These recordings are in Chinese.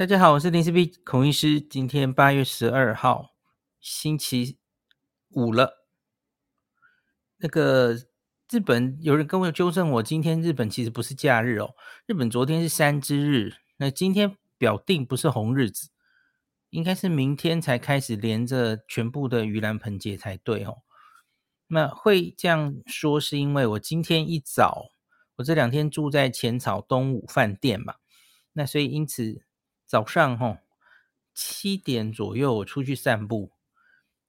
大家好，我是林氏璧孔医师。今天八月十二号，星期五了。那个日本有人跟我纠正我，今天日本其实不是假日哦，日本昨天是山之日，那今天表定不是红日子，应该是明天才开始连着全部的盂兰盆节才对哦。那会这样说，是因为我今天一早，我这两天住在浅草东武饭店嘛，那所以因此。早上吼七点左右，我出去散步。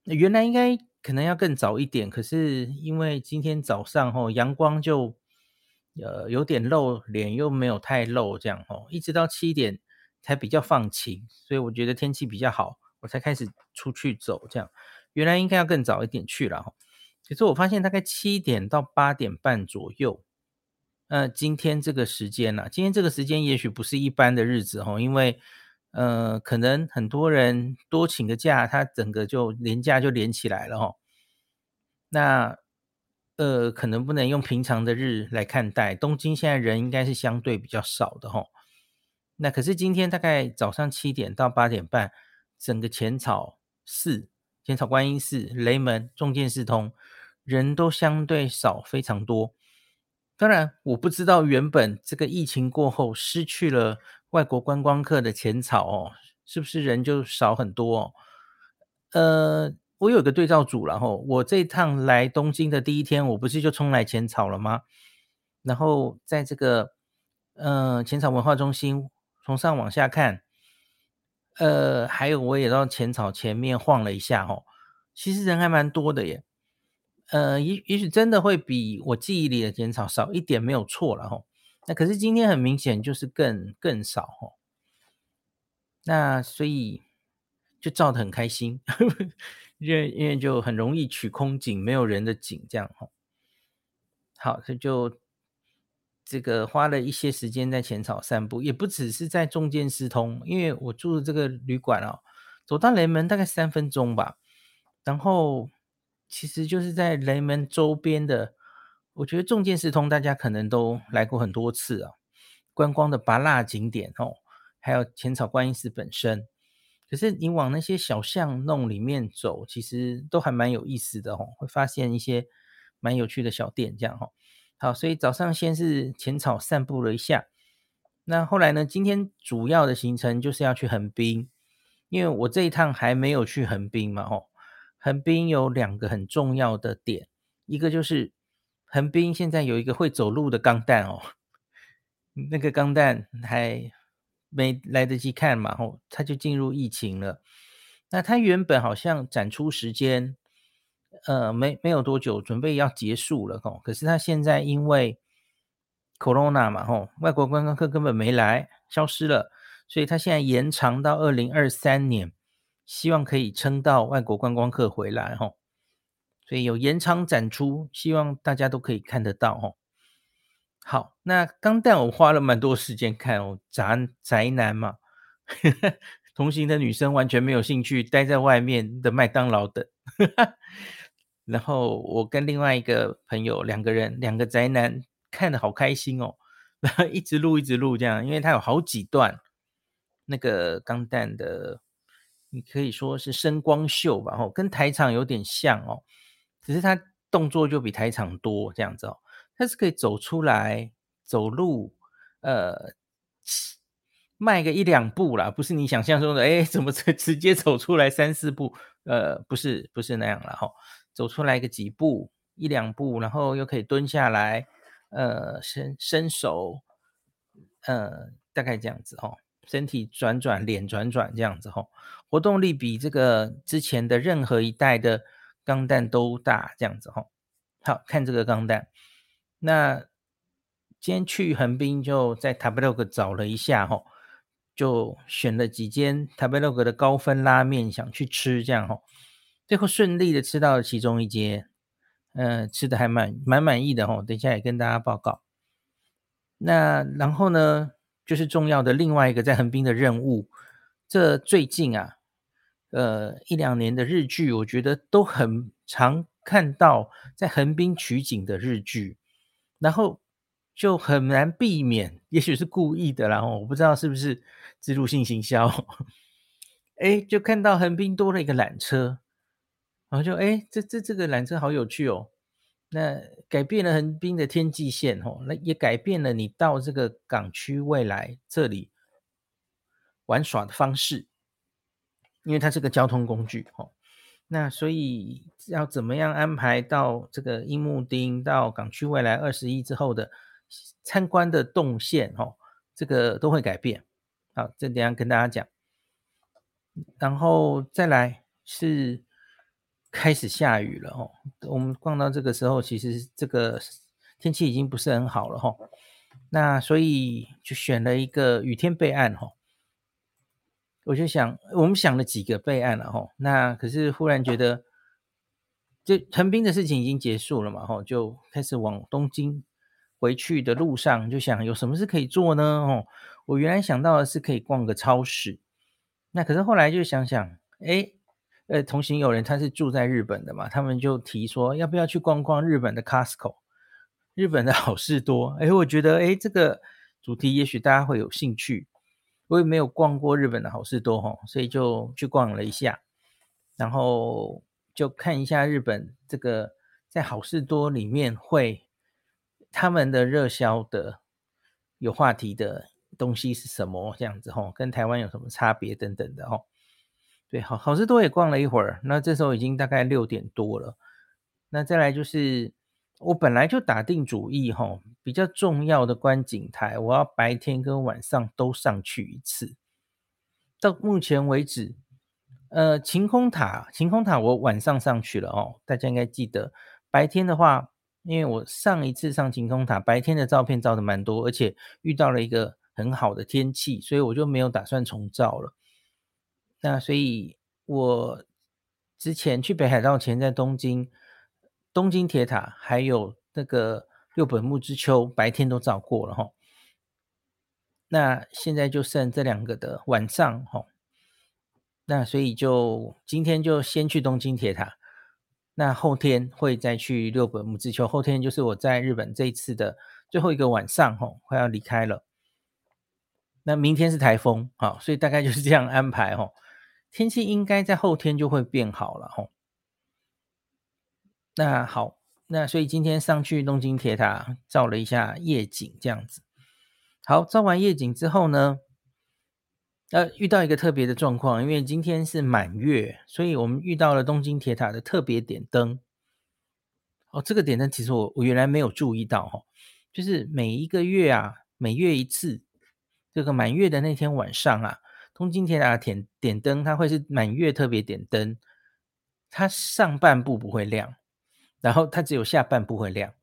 原来应该可能要更早一点，可是因为今天早上吼阳光就呃有点露脸，又没有太露，这样吼，一直到七点才比较放晴，所以我觉得天气比较好，我才开始出去走。这样原来应该要更早一点去了哈，可是我发现大概七点到八点半左右。呃，今天这个时间呢、今天这个时间也许不是一般的日子哦，因为呃，可能很多人多请个假，他整个就连假就连起来了哦。那呃，可能不能用平常的日来看待。东京现在人应该是相对比较少的哦。那可是今天大概早上七点到八点半，整个浅草寺、浅草观音寺、雷门、重见寺通人都相对少，非常多。当然，我不知道原本这个疫情过后失去了外国观光客的浅草哦，是不是人就少很多哦？呃，我有个对照组，然后我这趟来东京的第一天，我不是就冲来浅草了吗？然后在这个呃浅草文化中心从上往下看，呃，还有我也到浅草前面晃了一下哦，其实人还蛮多的耶。呃，也也许真的会比我记忆里的浅草少一点，没有错了吼。那可是今天很明显就是更更少吼。那所以就照得很开心，因为因为就很容易取空景，没有人的景这样吼。好，这就这个花了一些时间在浅草散步，也不只是在中间私通，因为我住的这个旅馆哦，走到雷门大概三分钟吧，然后。其实就是在雷门周边的，我觉得重见寺通大家可能都来过很多次啊，观光的芭乐景点哦，还有浅草观音寺本身。可是你往那些小巷弄里面走，其实都还蛮有意思的哦，会发现一些蛮有趣的小店这样哈。好，所以早上先是浅草散步了一下，那后来呢，今天主要的行程就是要去横滨，因为我这一趟还没有去横滨嘛吼。横滨有两个很重要的点，一个就是横滨现在有一个会走路的钢弹哦，那个钢弹还没来得及看嘛，吼，它就进入疫情了。那它原本好像展出时间，呃，没没有多久，准备要结束了吼。可是它现在因为 Corona 嘛，吼，外国观光客根本没来，消失了，所以它现在延长到二零二三年。希望可以撑到外国观光客回来吼，所以有延长展出，希望大家都可以看得到吼。好，那钢弹我花了蛮多时间看哦，宅宅男嘛，同行的女生完全没有兴趣，待在外面的麦当劳等。然后我跟另外一个朋友两个人，两个宅男看得好开心哦，然 后一直录一直录这样，因为它有好几段那个钢弹的。你可以说是声光秀吧，吼，跟台场有点像哦，只是他动作就比台场多这样子哦。他是可以走出来走路，呃，迈个一两步啦，不是你想象中的，哎，怎么直直接走出来三四步？呃，不是，不是那样了，吼，走出来个几步，一两步，然后又可以蹲下来，呃，伸伸手，呃，大概这样子，吼。身体转转，脸转转，这样子吼，活动力比这个之前的任何一代的钢弹都大，这样子吼。好，看这个钢弹。那今天去横滨就在食べログ找了一下吼，就选了几间食べログ的高分拉面想去吃，这样吼。最后顺利的吃到了其中一间，嗯、呃，吃的还蛮蛮满意的吼。等一下也跟大家报告。那然后呢？就是重要的另外一个在横滨的任务。这最近啊， 呃，一两年的日剧，我觉得都很常看到在横滨取景的日剧。然后就很难避免，也许是故意的，然后我不知道是不是置入性行销，哎，就看到横滨多了一个缆车，然后就哎，这这这个缆车好有趣哦，那改变了横滨的天际线哦，那也改变了你到这个港区未来这里玩耍的方式，因为它是个交通工具哦。那所以要怎么样安排到这个樱木町到港区未来二十一之后的参观的动线哦，这个都会改变。好，这等下跟大家讲。然后再来是开始下雨了哦。我们逛到这个时候，其实这个天气已经不是很好了哈。那所以就选了一个雨天备案哈。我就想，我们想了几个备案了哈，那可是忽然觉得，就横滨的事情已经结束了嘛，哈，就开始往东京回去的路上，就想有什么事可以做呢？哦，我原来想到的是可以逛个超市，那可是后来就想想，哎，呃，同行有人他是住在日本的嘛，他们就提说要不要去逛逛日本的 Costco，日本的好事多，哎，我觉得哎，这个主题也许大家会有兴趣。我也没有逛过日本的好事多哈，所以就去逛了一下，然后就看一下日本这个在好事多里面会他们的热销的有话题的东西是什么这样子哈，跟台湾有什么差别等等的哈。对，好好事多也逛了一会儿，那这时候已经大概六点多了，那再来就是。我本来就打定主意，哈，比较重要的观景台，我要白天跟晚上都上去一次。到目前为止，呃，晴空塔，晴空塔我晚上上去了哦，大家应该记得。白天的话，因为我上一次上晴空塔，白天的照片照的蛮多，而且遇到了一个很好的天气，所以我就没有打算重照了。那所以，我之前去北海道前，在东京。东京铁塔还有那个六本木之丘，白天都照过了哈。那现在就剩这两个的晚上哈。那所以就今天就先去东京铁塔，那后天会再去六本木之丘。后天就是我在日本这一次的最后一个晚上哈，快要离开了。那明天是台风啊，所以大概就是这样安排哈。天气应该在后天就会变好了哈。那好，那所以今天上去东京铁塔照了一下夜景，这样子。好，照完夜景之后呢，呃，遇到一个特别的状况，因为今天是满月，所以我们遇到了东京铁塔的特别点灯。哦，这个点灯其实我我原来没有注意到哈，就是每一个月啊，每月一次，这个满月的那天晚上啊，东京铁塔点点灯它会是满月特别点灯，它上半部不会亮。然后它只有下半部会亮，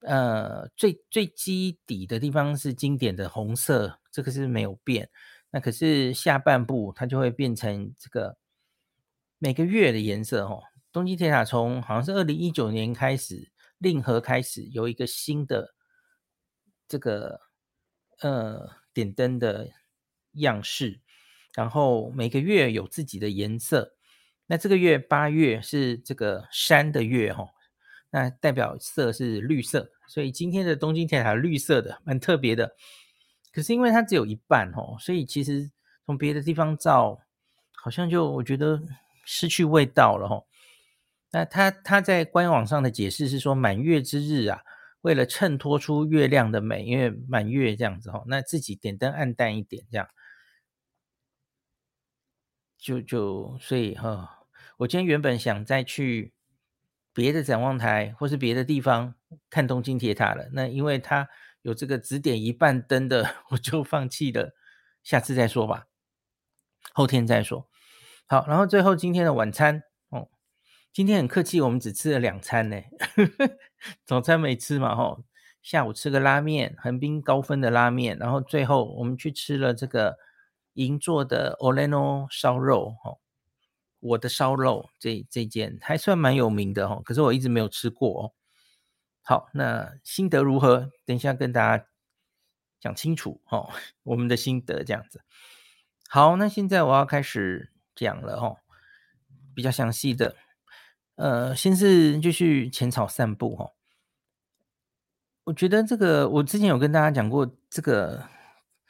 呃，最最基底的地方是经典的红色，这个是没有变。那可是下半部它就会变成这个每个月的颜色哦。东京铁塔从好像是二零一九年开始，令和开始有一个新的这个呃点灯的样式，然后每个月有自己的颜色。那这个月八月是这个山的月哈，那代表色是绿色，所以今天的东京铁塔绿色的，蛮特别的。可是因为它只有一半哦，所以其实从别的地方照，好像就我觉得失去味道了哈。那他他在官网上的解释是说，满月之日啊，为了衬托出月亮的美，因为满月这样子哈，那自己点灯暗淡一点这样，就就所以哈。我今天原本想再去别的展望台或是别的地方看东京铁塔了，那因为它有这个只点一半灯的，我就放弃了，下次再说吧，后天再说。好，然后最后今天的晚餐哦，今天很客气，我们只吃了两餐呢，早餐没吃嘛，吼，下午吃个拉面，横滨高分的拉面，然后最后我们去吃了这个银座的 Oleno 烧肉，吼。我的烧肉这这间还算蛮有名的哦，可是我一直没有吃过哦。好，那心得如何？等一下跟大家讲清楚哦，我们的心得这样子。好，那现在我要开始讲了哦，比较详细的。呃，先是就去浅草散步哦。我觉得这个，我之前有跟大家讲过，这个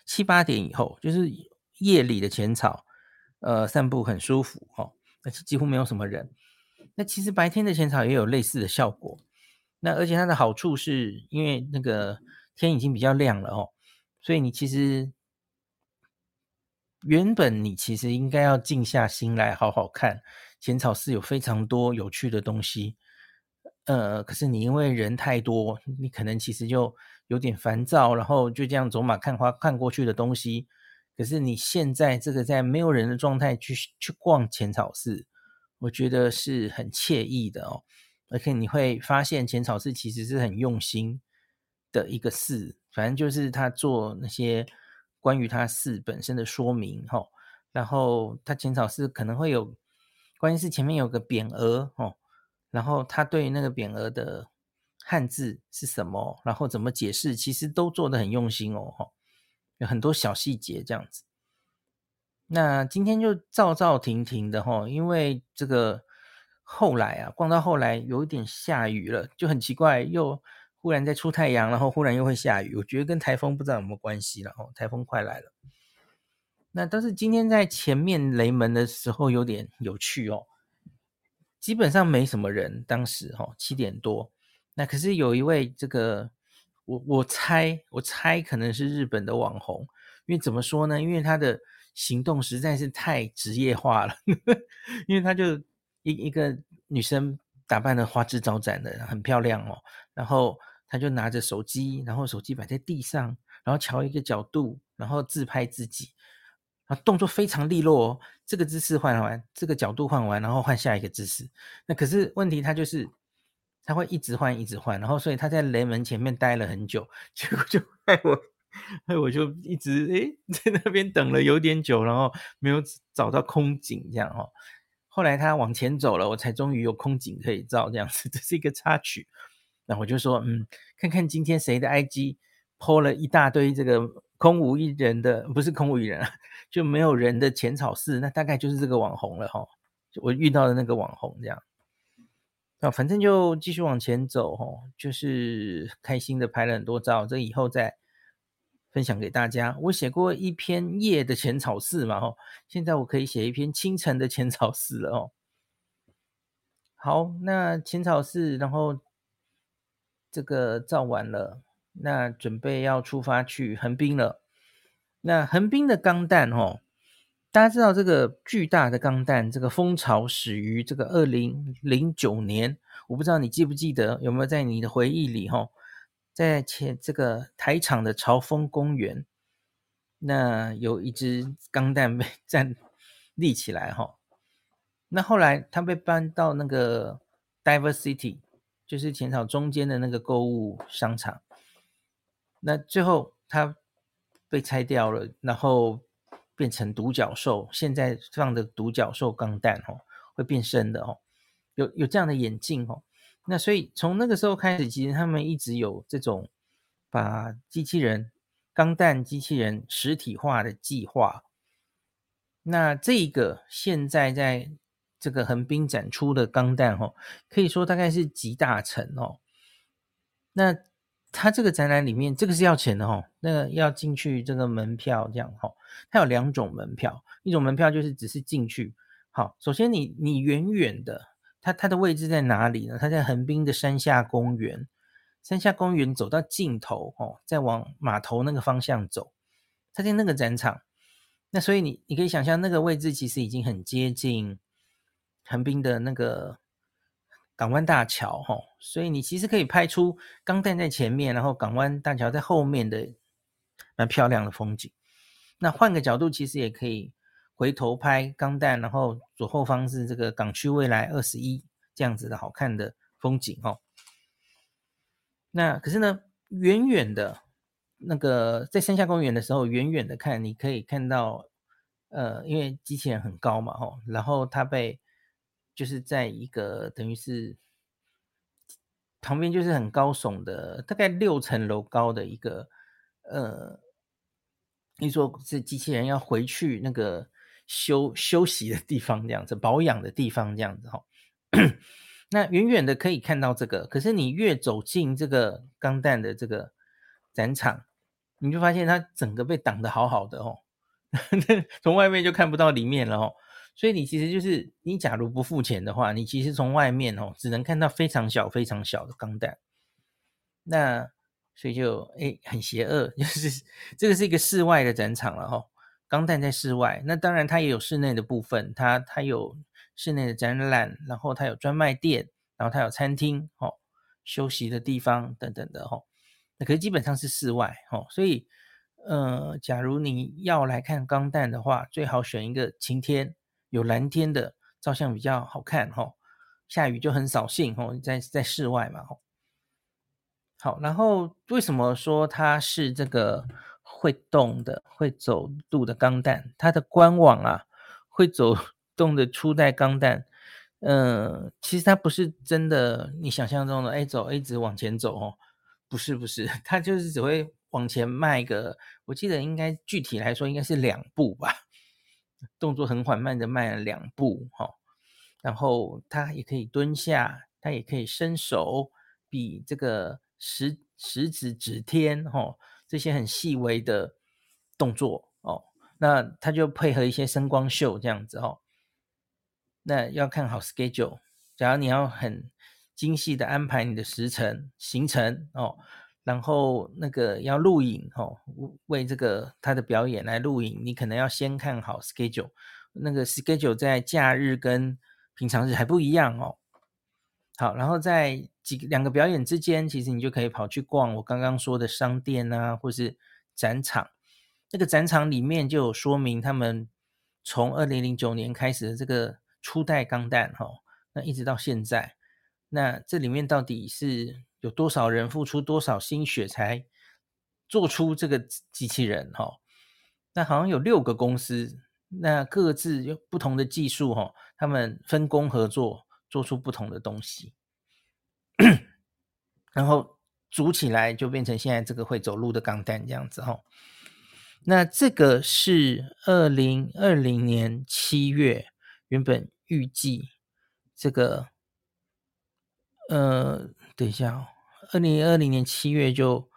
七八点以后，就是夜里的浅草，呃，散步很舒服哦，而且几乎没有什么人。那其实白天的浅草也有类似的效果。那而且它的好处是因为那个天已经比较亮了哦，所以你其实原本你其实应该要静下心来好好看浅草寺，有非常多有趣的东西。呃，可是你因为人太多，你可能其实就有点烦躁，然后就这样走马看花看过去的东西。可是你现在这个在没有人的状态去去逛浅草寺，我觉得是很惬意的哦。而且你会发现浅草寺其实是很用心的一个寺，反正就是他做那些关于他寺本身的说明哈、哦。然后他浅草寺可能会有，关键是前面有个匾额哦。然后他对那个匾额的汉字是什么，然后怎么解释，其实都做得很用心哦，有很多小细节这样子。那今天就照照停停的哈，因为这个后来啊，逛到后来有一点下雨了，就很奇怪，又忽然在出太阳，然后忽然又会下雨，我觉得跟台风不知道有没有关系了哦，台风快来了。那但是今天在前面雷门的时候有点有趣哦。基本上没什么人，当时哈七点多，那可是有一位这个，我我猜我猜可能是日本的网红，因为怎么说呢？因为他的行动实在是太职业化了，因为他就一一个女生打扮的花枝招展的，很漂亮哦，然后他就拿着手机，然后手机摆在地上，然后调一个角度，然后自拍自己。啊，动作非常利落哦，这个姿势换完，这个角度换完，然后换下一个姿势。那可是问题，他就是他会一直换，一直换，然后所以他在雷门前面待了很久，结果就害我，害我就一直诶 在那边等了有点久，然后没有找到空景这样哦。后来他往前走了，我才终于有空景可以照这样子，这是一个插曲。那我就说，嗯，看看今天谁的 IG po 了一大堆这个。空无一人的，不是空无一人啊，就没有人的浅草寺，那大概就是这个网红了哈。我遇到的那个网红这样，那反正就继续往前走哈，就是开心的拍了很多照，这以后再分享给大家。我写过一篇夜的浅草寺嘛哈，现在我可以写一篇清晨的浅草寺了哦。好，那浅草寺，然后这个照完了。那准备要出发去横滨了。那横滨的钢弹哦，大家知道这个巨大的钢弹，这个风潮始于这个二零零九年。我不知道你记不记得，有没有在你的回忆里哈，在前这个台场的朝风公园，那有一只钢弹被 站立起来哈。那后来它被搬到那个 Diver City，就是浅草中间的那个购物商场。那最后它被拆掉了，然后变成独角兽。现在放的独角兽钢弹哦，会变身的哦，有有这样的眼镜哦。那所以从那个时候开始，其实他们一直有这种把机器人钢弹机器人实体化的计划。那这个现在在这个横滨展出的钢弹哦，可以说大概是集大成哦。那。它这个展览里面，这个是要钱的哦，那个要进去这个门票这样哈。它有两种门票，一种门票就是只是进去。好，首先你你远远的，它它的位置在哪里呢？它在横滨的山下公园，山下公园走到尽头哦，再往码头那个方向走，它在那个展场。那所以你你可以想象，那个位置其实已经很接近横滨的那个。港湾大桥，哈，所以你其实可以拍出钢弹在前面，然后港湾大桥在后面的蛮漂亮的风景。那换个角度，其实也可以回头拍钢弹，然后左后方是这个港区未来二十一这样子的好看的风景，哦。那可是呢，远远的，那个在山下公园的时候，远远的看，你可以看到，呃，因为机器人很高嘛，哈，然后它被。就是在一个等于是旁边就是很高耸的，大概六层楼高的一个呃，你说是机器人要回去那个休休息的地方这样子，保养的地方这样子哈。那远远的可以看到这个，可是你越走进这个钢弹的这个展场，你就发现它整个被挡得好好的哦，从外面就看不到里面了哦。所以你其实就是你假如不付钱的话，你其实从外面哦只能看到非常小非常小的钢弹。那所以就诶很邪恶，就是这个是一个室外的展场了哈、哦，钢弹在室外。那当然它也有室内的部分，它它有。室内的展览，然后它有专卖店，然后它有餐厅，哦，休息的地方等等的，哦，那可是基本上是室外，哦，所以，呃，假如你要来看钢弹的话，最好选一个晴天，有蓝天的，照相比较好看，哦，下雨就很扫兴，哦，在在室外嘛，哦，好，然后为什么说它是这个会动的、会走路的钢弹？它的官网啊，会走。动的初代钢弹，嗯、呃，其实它不是真的你想象中的，哎，走，一直往前走哦，不是不是，它就是只会往前迈个，我记得应该具体来说应该是两步吧，动作很缓慢的迈了两步哈、哦，然后它也可以蹲下，它也可以伸手比这个食食指指天哈、哦，这些很细微的动作哦，那它就配合一些声光秀这样子哦。那要看好 schedule，假如你要很精细的安排你的时程行程哦，然后那个要录影哦，为这个他的表演来录影，你可能要先看好 schedule，那个 schedule 在假日跟平常日还不一样哦。好，然后在几两个表演之间，其实你就可以跑去逛我刚刚说的商店啊，或是展场。那个展场里面就有说明他们从二零零九年开始的这个。初代钢弹哈，那一直到现在，那这里面到底是有多少人付出多少心血才做出这个机器人哈？那好像有六个公司，那各自有不同的技术哈，他们分工合作，做出不同的东西，然后组起来就变成现在这个会走路的钢弹这样子哈。那这个是二零二零年七月原本。预计这个，呃，等一下哦，二零二零年七月就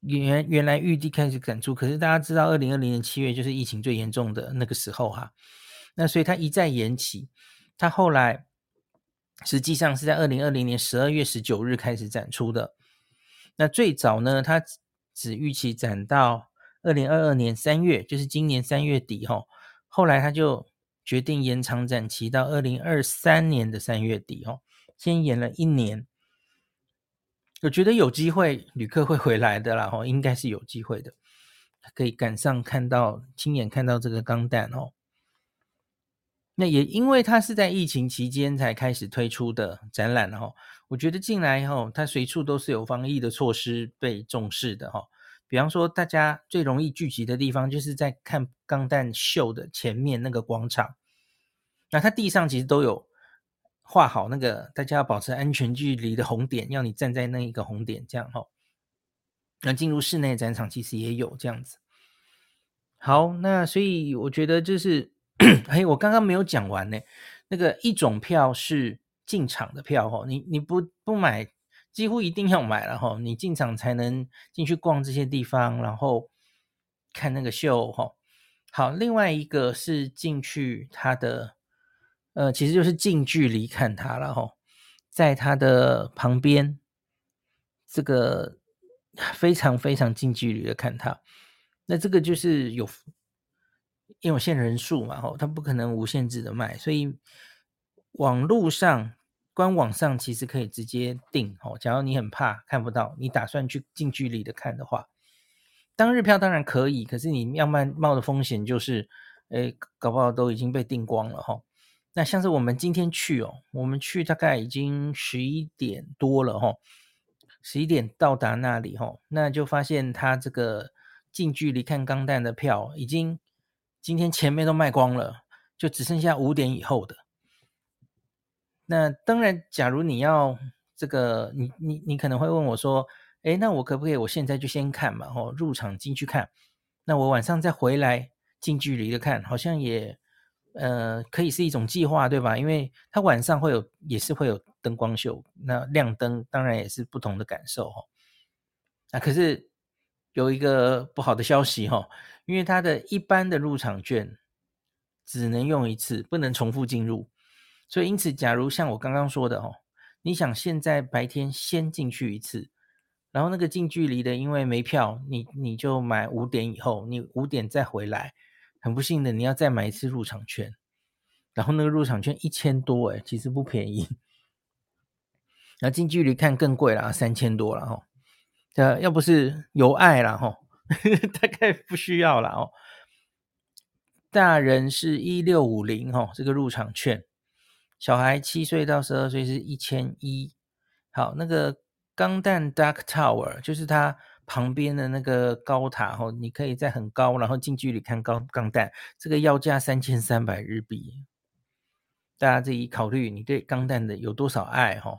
原原来预计开始展出，可是大家知道，二零二零年七月就是疫情最严重的那个时候哈，那所以他一再延期，他后来实际上是在二零二零年十二月十九日开始展出的，那最早呢，他只预期展到二零二二年三月，就是今年三月底哈。后来他就决定延长展期到二零二三年的三月底哦，先延了一年。我觉得有机会旅客会回来的啦，哦，应该是有机会的，可以赶上看到亲眼看到这个钢弹哦。那也因为它是在疫情期间才开始推出的展览哦，我觉得进来以后，它随处都是有防疫的措施被重视的哈。比方说，大家最容易聚集的地方，就是在看钢弹秀的前面那个广场。那它地上其实都有画好那个大家要保持安全距离的红点，要你站在那一个红点这样哈。那进入室内展场其实也有这样子。好，那所以我觉得就是，哎，我刚刚没有讲完呢。那个一种票是进场的票哈，你你不不买。几乎一定要买了哈，你进场才能进去逛这些地方，然后看那个秀哈。好，另外一个是进去它的，呃，其实就是近距离看它了哈，在它的旁边，这个非常非常近距离的看它。那这个就是有，因为有限人数嘛哈，它不可能无限制的卖，所以网络上。官网上其实可以直接订哦。假如你很怕看不到，你打算去近距离的看的话，当日票当然可以，可是你要冒冒的风险就是，诶，搞不好都已经被订光了哈。那像是我们今天去哦，我们去大概已经十一点多了哈，十一点到达那里哈，那就发现他这个近距离看钢弹的票已经今天前面都卖光了，就只剩下五点以后的。那当然，假如你要这个，你你你可能会问我说，诶，那我可不可以我现在就先看嘛？哦，入场进去看，那我晚上再回来近距离的看，好像也呃，可以是一种计划，对吧？因为它晚上会有，也是会有灯光秀，那亮灯当然也是不同的感受哈。啊，可是有一个不好的消息哈，因为它的一般的入场券只能用一次，不能重复进入，所以因此，假如像我刚刚说的哦，你想现在白天先进去一次，然后那个近距离的，因为没票，你你就买五点以后，你五点再回来。很不幸的，你要再买一次入场券，然后那个入场券一千多诶，其实不便宜。然后近距离看更贵了，三千多了哈。这要不是有爱了哈，大概不需要了哦。大人是一六五零哈，这个入场券，小孩七岁到十二岁是一千一。好，那个钢弹 Dark Tower 就是它。旁边的那个高塔哈，你可以在很高，然后近距离看钢钢弹，这个要价三千三百日币。大家自己考虑，你对钢弹的有多少爱哈？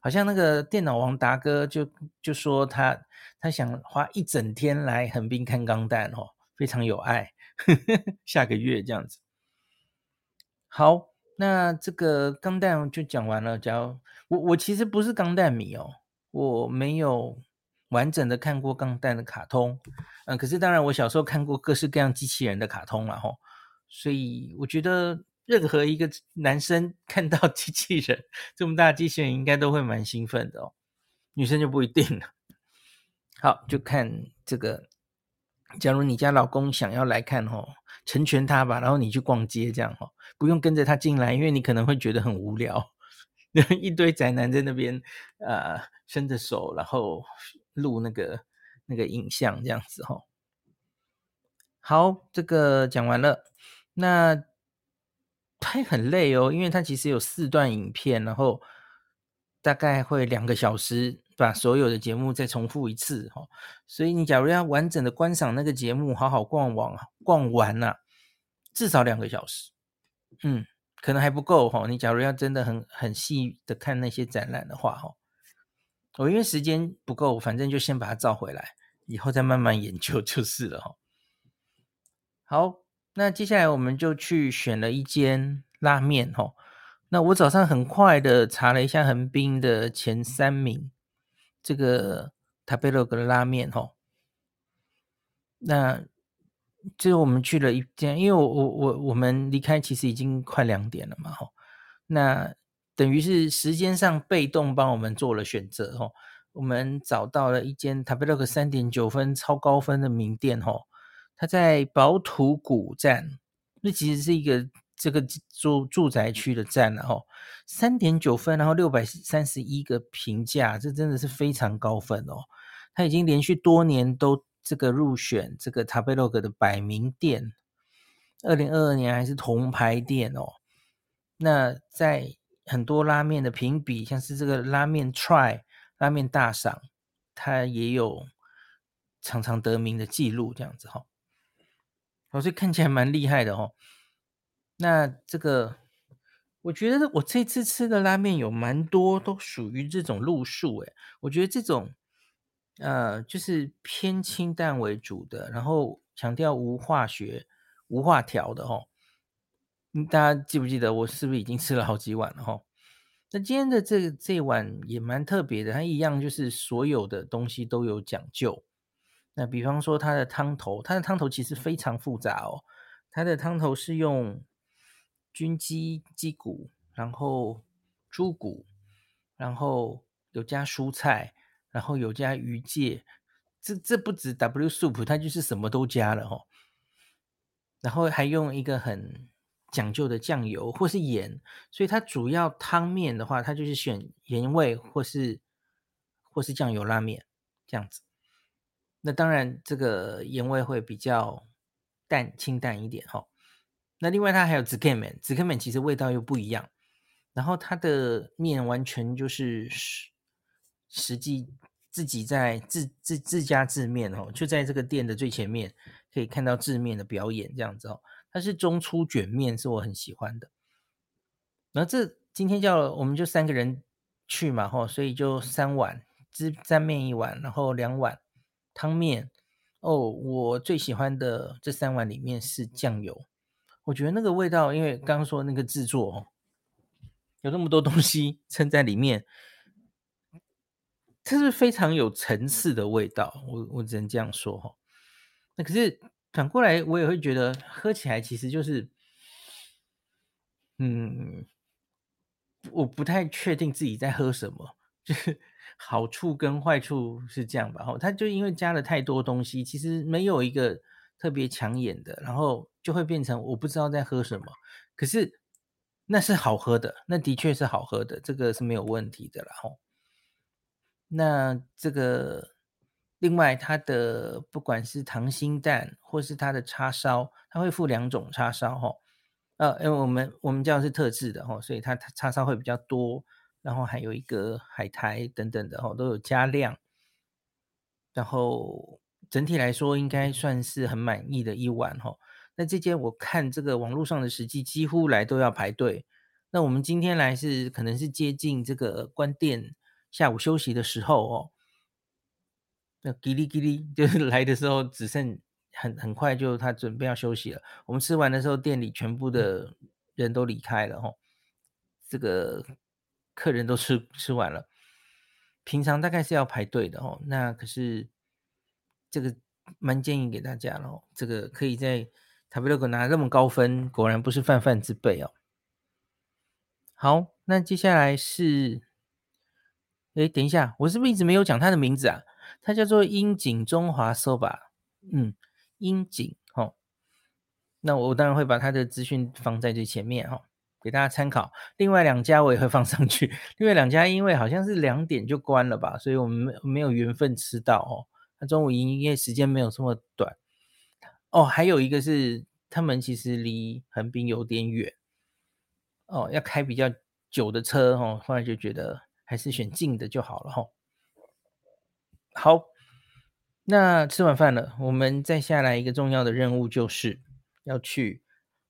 好像那个电脑王达哥就就说他他想花一整天来横滨看钢弹哦，非常有爱。下个月这样子。好，那这个钢弹就讲完了。假如我我其实不是钢弹迷哦，我没有。完整的看过钢弹的卡通，嗯，可是当然我小时候看过各式各样机器人的卡通了吼，所以我觉得任何一个男生看到机器人这么大机器人，应该都会蛮兴奋的哦，女生就不一定了。好，就看这个，假如你家老公想要来看吼，成全他吧，然后你去逛街这样吼，不用跟着他进来，因为你可能会觉得很无聊，一堆宅男在那边呃伸着手，然后。录那个那个影像这样子哈，好，这个讲完了。那拍很累哦，因为它其实有四段影片，然后大概会两个小时把所有的节目再重复一次哈。所以你假如要完整的观赏那个节目，好好逛网逛完了，至少两个小时。嗯，可能还不够哈。你假如要真的很很细的看那些展览的话哈。我因为时间不够，反正就先把它照回来，以后再慢慢研究就是了哈。好，那接下来我们就去选了一间拉面哈。那我早上很快的查了一下横滨的前三名，这个食べログ的拉面哈。那最后我们去了一间，因为我我我我们离开其实已经快两点了嘛哈。那 等于是时间上被动帮我们做了选择哦，我们找到了一间食べログ三点九分超高分的名店哦，它在宝土谷站，那其实是一个这个住住宅区的站了哦，三点九分，然后六百三十一个评价，这真的是非常高分哦，它已经连续多年都这个入选这个食べログ的百名店，二零二二年还是铜牌店哦，那在。 很多拉面的评比，像是这个拉面 Try 拉面大赏，它也有常常得名的记录，这样子哈。哦，所以看起来蛮厉害的哦。那这个，我觉得我这次吃的拉面有蛮多都属于这种路数诶。我觉得这种，呃，就是偏清淡为主的，然后强调无化学、无化调的哦。大家记不记得我是不是已经吃了好几碗了哈？那今天的这这碗也蛮特别的，它一样就是所有的东西都有讲究。那比方说它的汤头，它的汤头其实非常复杂哦。它的汤头是用军鸡鸡骨，然后猪骨，然后有加蔬菜，然后有加鱼介。这这不止 W soup，它就是什么都加了哈。然后还用一个很。讲究的酱油或是盐，所以它主要汤面的话，它就是选盐味或是或是酱油拉面这样子。那当然，这个盐味会比较淡清淡一点哈。那另外它还有つけ麺，つけ麺其实味道又不一样。然后它的面完全就是实实际自己在自自自家制面哦，就在这个店的最前面可以看到制面的表演这样子哦。 它是中粗卷面，是我很喜欢的。然后这今天叫我们就三个人去嘛，吼，所以就三碗汁沾面一碗，然后两碗汤面。哦，我最喜欢的这三碗里面是酱油，我觉得那个味道，因为刚刚说那个制作哦，有那么多东西撑在里面，它是非常有层次的味道。我我只能这样说哈。那可是反过来，我也会觉得喝起来其实就是，嗯，我不太确定自己在喝什么，就是 好处跟坏处是这样吧。哈，它就因为加了太多东西，其实没有一个。特别抢眼的，然后就会变成我不知道在喝什么，可是那是好喝的，那的确是好喝的，这个是没有问题的啦吼。那这个另外它的不管是溏心蛋或是它的叉烧，它会附两种叉烧吼，呃，因为我们我们叫的是特制的吼，所以它它叉烧会比较多，然后还有一个海苔等等的吼，都有加量，然后。整体来说，应该算是很满意的一碗哈。那这间我看这个网络上的实际，几乎来都要排队。那我们今天来是可能是接近这个关店下午休息的时候哦。那叽哩叽哩，就是来的时候只剩很很快就他准备要休息了。我们吃完的时候，店里全部的人都离开了哈。这个客人都吃吃完了，平常大概是要排队的哦。那可是。这个蛮建议给大家喽，这个可以在塔贝洛格拿这么高分，果然不是泛泛之辈哦。好，那接下来是，哎，等一下，我是不是一直没有讲他的名字啊？它叫做樱井中华 soba，嗯，樱井，哦，那我当然会把它的资讯放在最前面哈、哦，给大家参考。另外两家我也会放上去，另外两家因为好像是两点就关了吧，所以我们没没有缘分吃到哦。那中午营业时间没有这么短哦，还有一个是他们其实离横滨有点远哦，要开比较久的车哦，后来就觉得还是选近的就好了哈、哦。好，那吃完饭了，我们再下来一个重要的任务就是要去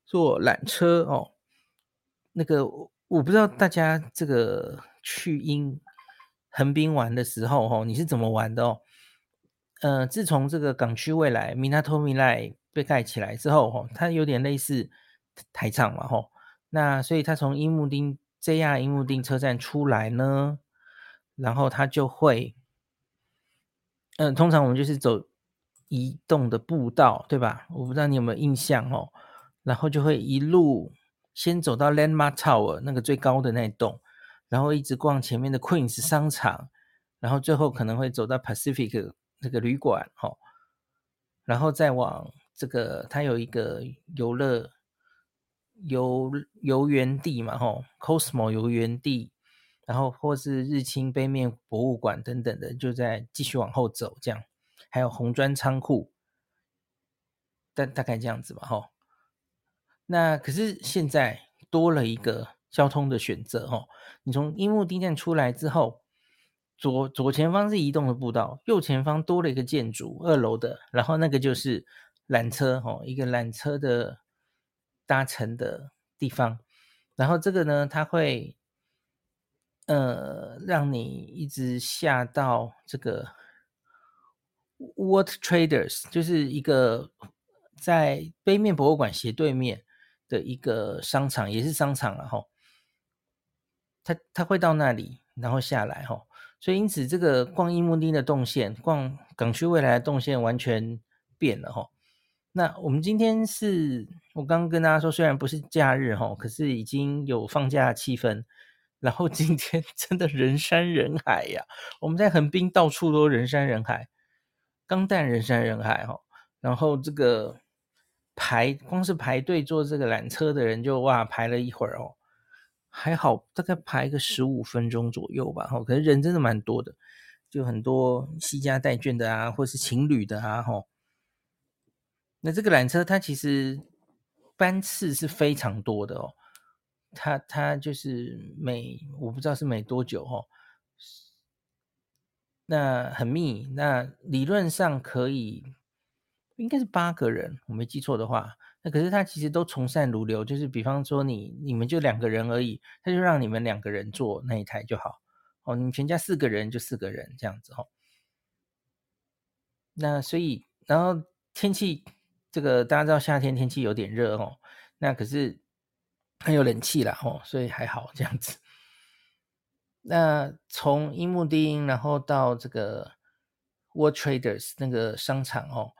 坐缆车哦。那个我不知道大家这个去英横滨玩的时候哦，你是怎么玩的哦？呃，自从这个港区未来 Minato Mirai 被盖起来之后，哦，它有点类似台场嘛，吼。那所以它从樱木町 JR 樱木町车站出来呢，然后它就会，嗯、通常我们就是走移动的步道，对吧？我不知道你有没有印象哦。然后就会一路先走到 Landmark Tower 那个最高的那一栋，然后一直逛前面的 Queens 商场，然后最后可能会走到 Pacific。那个旅馆，哦，然后再往这个，它有一个游乐游游园地嘛，哈，Cosmo 游园地，然后或是日清杯面博物馆等等的，就在继续往后走，这样，还有红砖仓库，大大概这样子吧，哈。那可是现在多了一个交通的选择，哦，你从樱木町站出来之后。左左前方是移动的步道，右前方多了一个建筑，二楼的，然后那个就是缆车哦，一个缆车的搭乘的地方。然后这个呢，它会呃让你一直下到这个 What Traders，就是一个在杯面博物馆斜对面的一个商场，也是商场了哈。它它会到那里，然后下来哈。所以，因此这个逛伊木丁的动线，逛港区未来的动线完全变了哈。那我们今天是我刚跟大家说，虽然不是假日哈，可是已经有放假的气氛。然后今天 真的人山人海呀，我们在横滨到处都人山人海，钢弹人山人海哈。然后这个排光是排队坐这个缆车的人就哇排了一会儿哦。还好，大概排个十五分钟左右吧。哈，可是人真的蛮多的，就很多携家带眷的啊，或是情侣的啊。哈，那这个缆车它其实班次是非常多的哦。他他就是每我不知道是每多久哦，那很密。那理论上可以应该是八个人，我没记错的话。那可是他其实都从善如流，就是比方说你你们就两个人而已，他就让你们两个人坐那一台就好哦。你们全家四个人就四个人这样子哦。那所以然后天气这个大家知道夏天天气有点热哦，那可是很有冷气啦，哦，所以还好这样子。那从樱木町，然后到这个 World Traders 那个商场哦，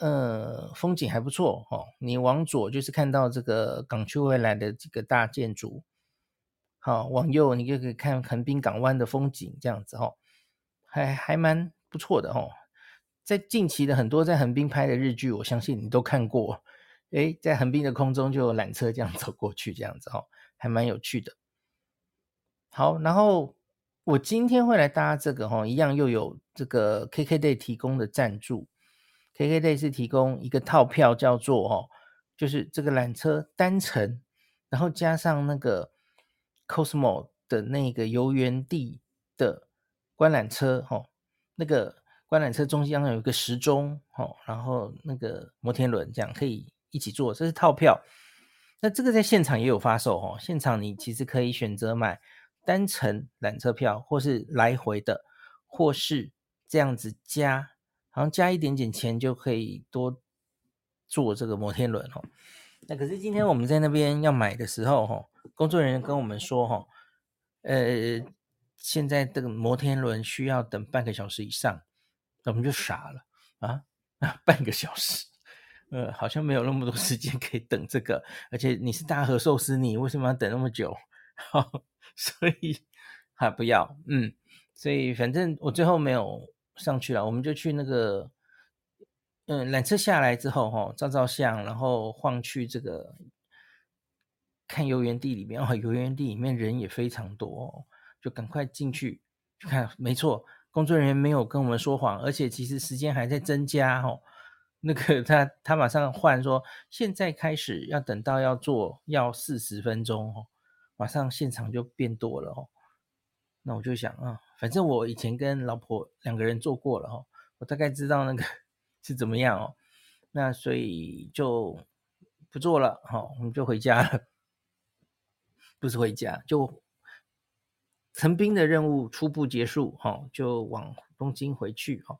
呃，风景还不错哦。你往左就是看到这个港区未来的几个大建筑，好，往右你就可以看横滨港湾的风景，这样子哦，还还蛮不错的哦。在近期的很多在横滨拍的日剧，我相信你都看过。诶，在横滨的空中就有缆车这样走过去，这样子哦，还蛮有趣的。好，然后我今天会来搭这个哈，一样又有这个 KKday 提供的赞助。KKday 是提供一个套票，叫做哦，就是这个缆车单程，然后加上那个 Cosmo 的那个游园地的观览车哈，那个。观览车中间有一个时钟，哦，然后那个摩天轮这样可以一起坐，这是套票。那这个在现场也有发售哦，现场你其实可以选择买单程缆车票，或是来回的，或是这样子加，好像加一点点钱就可以多坐这个摩天轮哦。那可是今天我们在那边要买的时候，哈，工作人员跟我们说，哈，呃，现在这个摩天轮需要等半个小时以上。那我们就傻了啊！半个小时，呃，好像没有那么多时间可以等这个，而且你是大和寿司，你为什么要等那么久？所以还不要，嗯，所以反正我最后没有上去了，我们就去那个，嗯，缆车下来之后，哈，照照相，然后晃去这个看游园地里面，哦，游园地里面人也非常多，就赶快进去去看，没错。工作人员没有跟我们说谎，而且其实时间还在增加哦。那个他他马上换说，现在开始要等到要做要四十分钟哦，马上现场就变多了哦。那我就想啊，反正我以前跟老婆两个人做过了哦，我大概知道那个 是怎么样哦。那所以就不做了哈，我们就回家了，不是回家就。陈斌的任务初步结束，哈，就往东京回去，哈。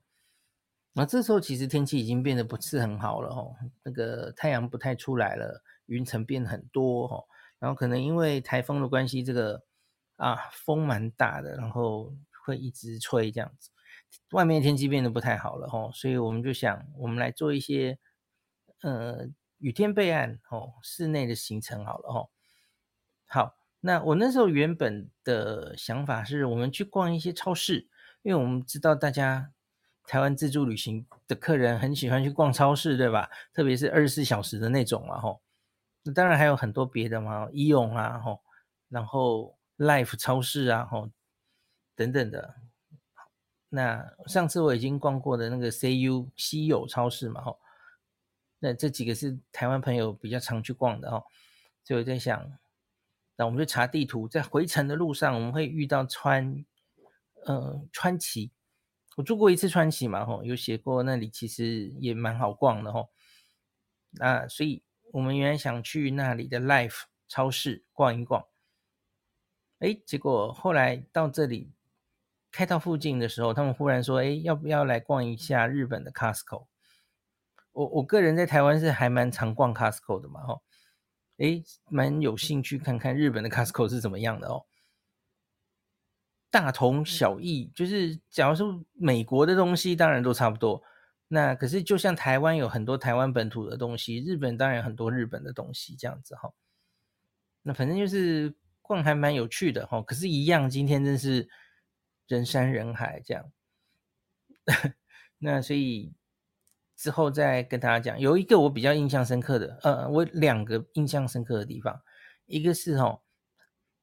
那这时候其实天气已经变得不是很好了，哈，那个太阳不太出来了，云层变很多，哈。然后可能因为台风的关系，这个啊风蛮大的，然后会一直吹这样子，外面天气变得不太好了，哈。所以我们就想，我们来做一些呃雨天备案，哦，室内的行程好了，哦。好。那我那时候原本的想法是，我们去逛一些超市，因为我们知道大家台湾自助旅行的客人很喜欢去逛超市，对吧？特别是二十四小时的那种嘛，吼。那当然还有很多别的嘛，AEON 啊，吼，然后 Life 超市啊，吼，等等的。那上次我已经逛过的那个 CU 稀有超市嘛，吼。那这几个是台湾朋友比较常去逛的，哦。所以我在想。那我们就查地图，在回程的路上，我们会遇到川，呃，川崎。我住过一次川崎嘛，吼，有写过那里其实也蛮好逛的，吼。那所以我们原来想去那里的 Life 超市逛一逛，哎，结果后来到这里开到附近的时候，他们忽然说，哎，要不要来逛一下日本的 Costco？我我个人在台湾是还蛮常逛 Costco 的嘛，吼。诶，蛮有兴趣看看日本的 Costco 是怎么样的哦。大同小异，就是假如说美国的东西，当然都差不多。那可是就像台湾有很多台湾本土的东西，日本当然很多日本的东西这样子哈。那反正就是逛还蛮有趣的哈。可是，一样今天真是人山人海这样。那所以。之后再跟大家讲，有一个我比较印象深刻的，呃，我两个印象深刻的地方，一个是哦，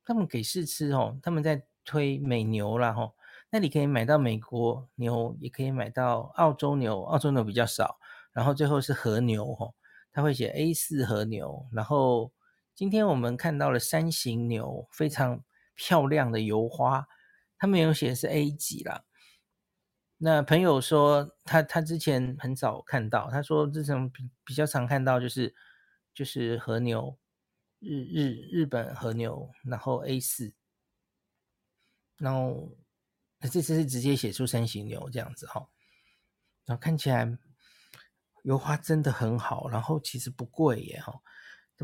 他们给试吃哦，他们在推美牛啦吼，那你可以买到美国牛，也可以买到澳洲牛，澳洲牛比较少，然后最后是和牛吼，他会写 A 四和牛，然后今天我们看到了山形牛，非常漂亮的油花，他没有写是 A 级啦。那朋友说他他之前很少看到，他说之前比比较常看到就是就是和牛，日日日本和牛，然后 A 四，然后这次是直接写出三形牛这样子哈，然后看起来油花真的很好，然后其实不贵耶哈，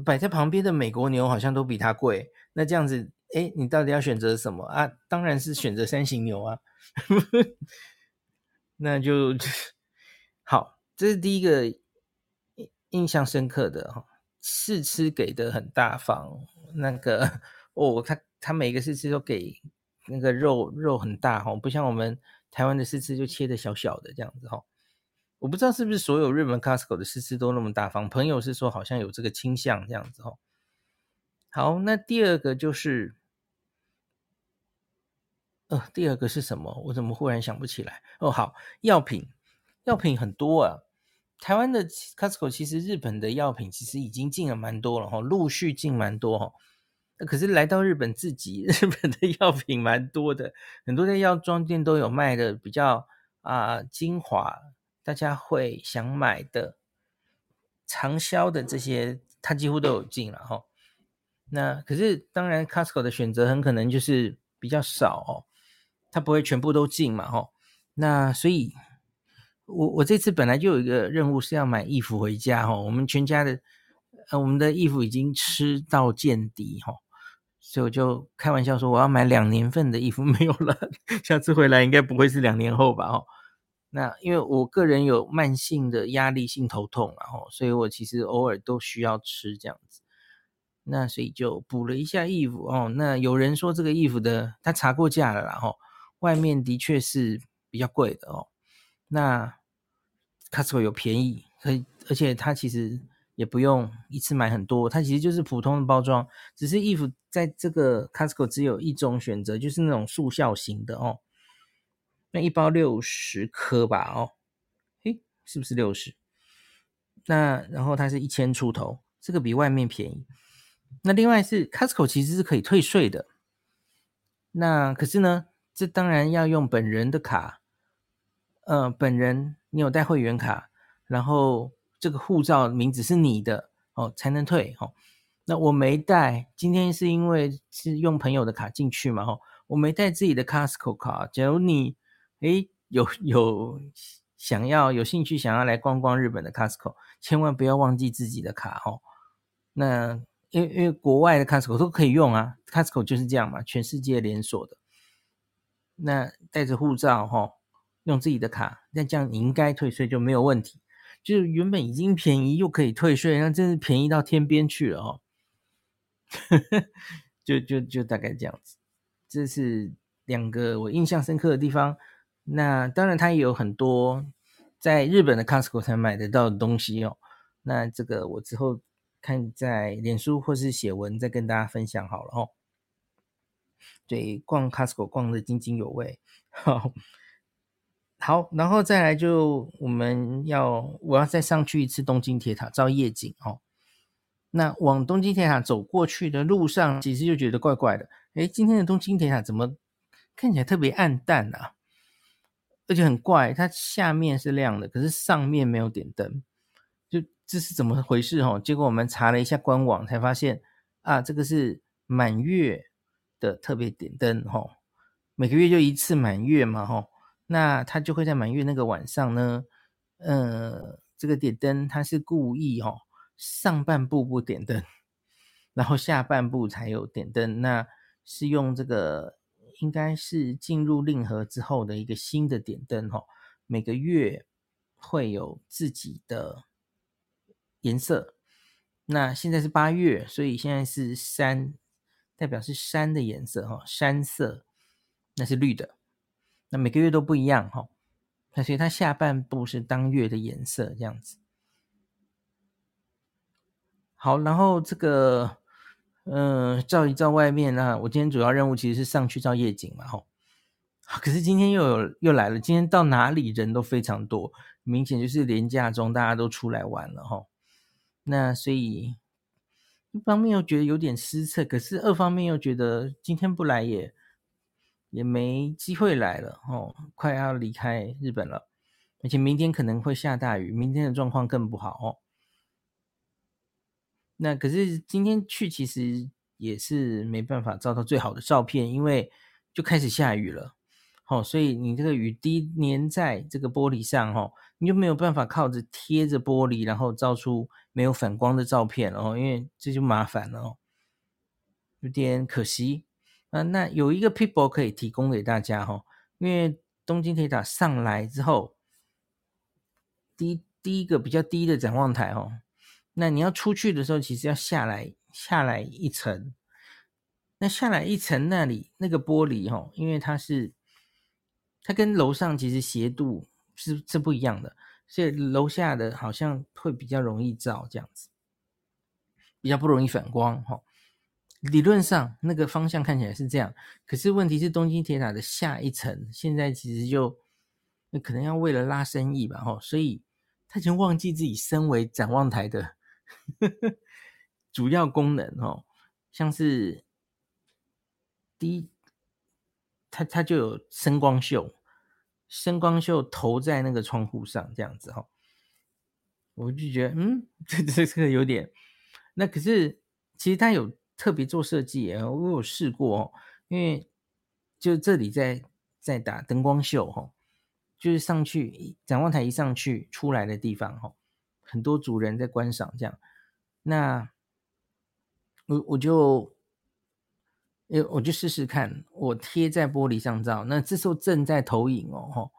摆在旁边的美国牛好像都比它贵。那这样子，哎，你到底要选择什么啊？当然是选择三型牛啊。那就好，这是第一个印象深刻的哈。试吃给的很大方，那个哦，他他每个试吃都给那个肉肉很大哈，不像我们台湾的试吃就切的小小的这样子哈。我不知道是不是所有日本 Costco 的试吃都那么大方，朋友是说好像有这个倾向这样子哦。好，那第二个就是，呃，第二个是什么？我怎么忽然想不起来？哦，好，药品，药品很多啊。台湾的 Costco 其实日本的药品其实已经进了蛮多了哈，陆续进蛮多哈。可是来到日本自己，日本的药品蛮多的，很多的药妆店都有卖的比较啊、精华。大家会想买的长销的这些，它几乎都有进了哈。那可是当然，Costco 的选择很可能就是比较少哦，它不会全部都进嘛哈。那所以，我我这次本来就有一个任务是要买衣服回家哈。我们全家的呃，我们的衣服已经吃到见底哈，所以我就开玩笑说我要买两年份的衣服 没有了，下次回来应该不会是两年后吧哦。那因为我个人有慢性的压力性头痛，然后，所以我其实偶尔都需要吃这样子。那所以就补了一下衣服哦。那有人说这个衣服的他查过价了，然后外面的确是比较贵的哦。那 Costco 有便宜，可以，而且它其实也不用一次买很多，它其实就是普通的包装，只是衣服在这个 Costco 只有一种选择，就是那种速效型的哦。那一包六十颗吧，哦，嘿，是不是六十？那然后它是一千出头，这个比外面便宜。那另外是 Costco 其实是可以退税的。那可是呢，这当然要用本人的卡，呃，本人你有带会员卡，然后这个护照名字是你的哦，才能退哦。那我没带，今天是因为是用朋友的卡进去嘛，哦，我没带自己的 Costco 卡。假如你诶，有有想要有兴趣想要来逛逛日本的 Costco，千万不要忘记自己的卡哦。那因为因为国外的 Costco 都可以用啊，Costco 就是这样嘛，全世界连锁的。那带着护照哈、哦，用自己的卡，那这样你应该退税就没有问题。就是原本已经便宜又可以退税，那真是便宜到天边去了哦。就就就大概这样子，这是两个我印象深刻的地方。那当然，它也有很多在日本的 Costco 才买得到的东西哦。那这个我之后看在脸书或是写文再跟大家分享好了哦。对，逛 Costco 逛得津津有味。好，好，然后再来就我们要我要再上去一次东京铁塔照夜景哦。那往东京铁塔走过去的路上，其实就觉得怪怪的。诶，今天的东京铁塔怎么看起来特别暗淡啊？而且很怪，它下面是亮的，可是上面没有点灯，就这是怎么回事哦？结果我们查了一下官网，才发现啊，这个是满月的特别点灯哦。每个月就一次满月嘛吼，那它就会在满月那个晚上呢，呃，这个点灯它是故意哦，上半部不点灯，然后下半部才有点灯，那是用这个。应该是进入令和之后的一个新的点灯哈，每个月会有自己的颜色。那现在是八月，所以现在是山，代表是山的颜色哈，山色，那是绿的。那每个月都不一样哈，那所以它下半部是当月的颜色这样子。好，然后这个。嗯、呃，照一照外面啊，我今天主要任务其实是上去照夜景嘛，吼。可是今天又有又来了，今天到哪里人都非常多，明显就是连假中大家都出来玩了，吼。那所以一方面又觉得有点失策，可是二方面又觉得今天不来也也没机会来了，哦，快要离开日本了，而且明天可能会下大雨，明天的状况更不好，哦。那可是今天去其实也是没办法照到最好的照片，因为就开始下雨了，哦，所以你这个雨滴粘在这个玻璃上，哦，你就没有办法靠着贴着玻璃，然后照出没有反光的照片哦，因为这就麻烦了哦，有点可惜啊。那有一个 people 可以提供给大家哈，因为东京铁塔上来之后，第一第一个比较低的展望台哦，那你要出去的时候，其实要下来下来一层，那下来一层那里那个玻璃哦，因为它是它跟楼上其实斜度。是是不一样的，所以楼下的好像会比较容易照这样子，比较不容易反光哈。理论上那个方向看起来是这样，可是问题是东京铁塔的下一层现在其实就那可能要为了拉生意吧哈，所以他已经忘记自己身为展望台的 主要功能哦，像是第一，他他就有声光秀。声光秀投在那个窗户上，这样子哈，我就觉得，嗯，这这这个有点，那可是其实他有特别做设计，我有试过哦，因为就这里在在打灯光秀哈，就是上去展望台一上去出来的地方哈，很多主人在观赏这样，那我我就。诶，我就试试看，我贴在玻璃上照，那这时候正在投影哦，吼，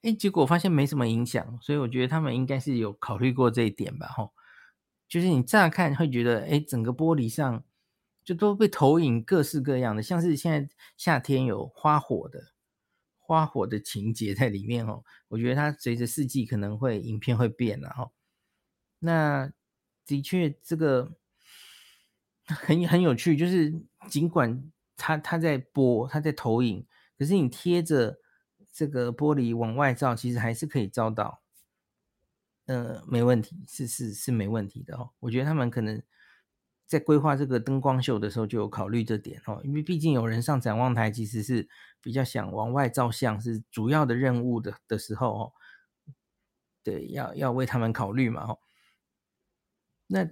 哎，结果发现没什么影响，所以我觉得他们应该是有考虑过这一点吧，吼，就是你乍看会觉得，哎，整个玻璃上就都被投影各式各样的，像是现在夏天有花火的花火的情节在里面哦，我觉得它随着四季可能会影片会变了，吼，那的确这个。很很有趣，就是尽管它它在播，它在投影，可是你贴着这个玻璃往外照，其实还是可以照到，呃，没问题，是是是没问题的哦。我觉得他们可能在规划这个灯光秀的时候就有考虑这点哦，因为毕竟有人上展望台，其实是比较想往外照相，是主要的任务的的时候哦，对，要要为他们考虑嘛哦，那。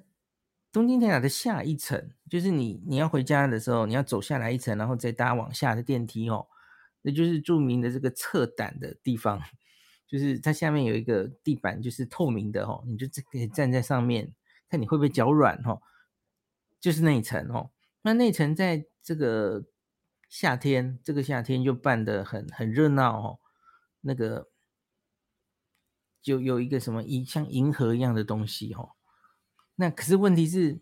东京铁塔的下一层，就是你你要回家的时候，你要走下来一层，然后再搭往下的电梯哦，那就是著名的这个侧胆的地方，就是它下面有一个地板，就是透明的哦，你就可以站在上面，看你会不会脚软哦，就是那一层哦，那那层在这个夏天，这个夏天就办得很很热闹哦，那个就有一个什么银像银河一样的东西哦。那可是问题是，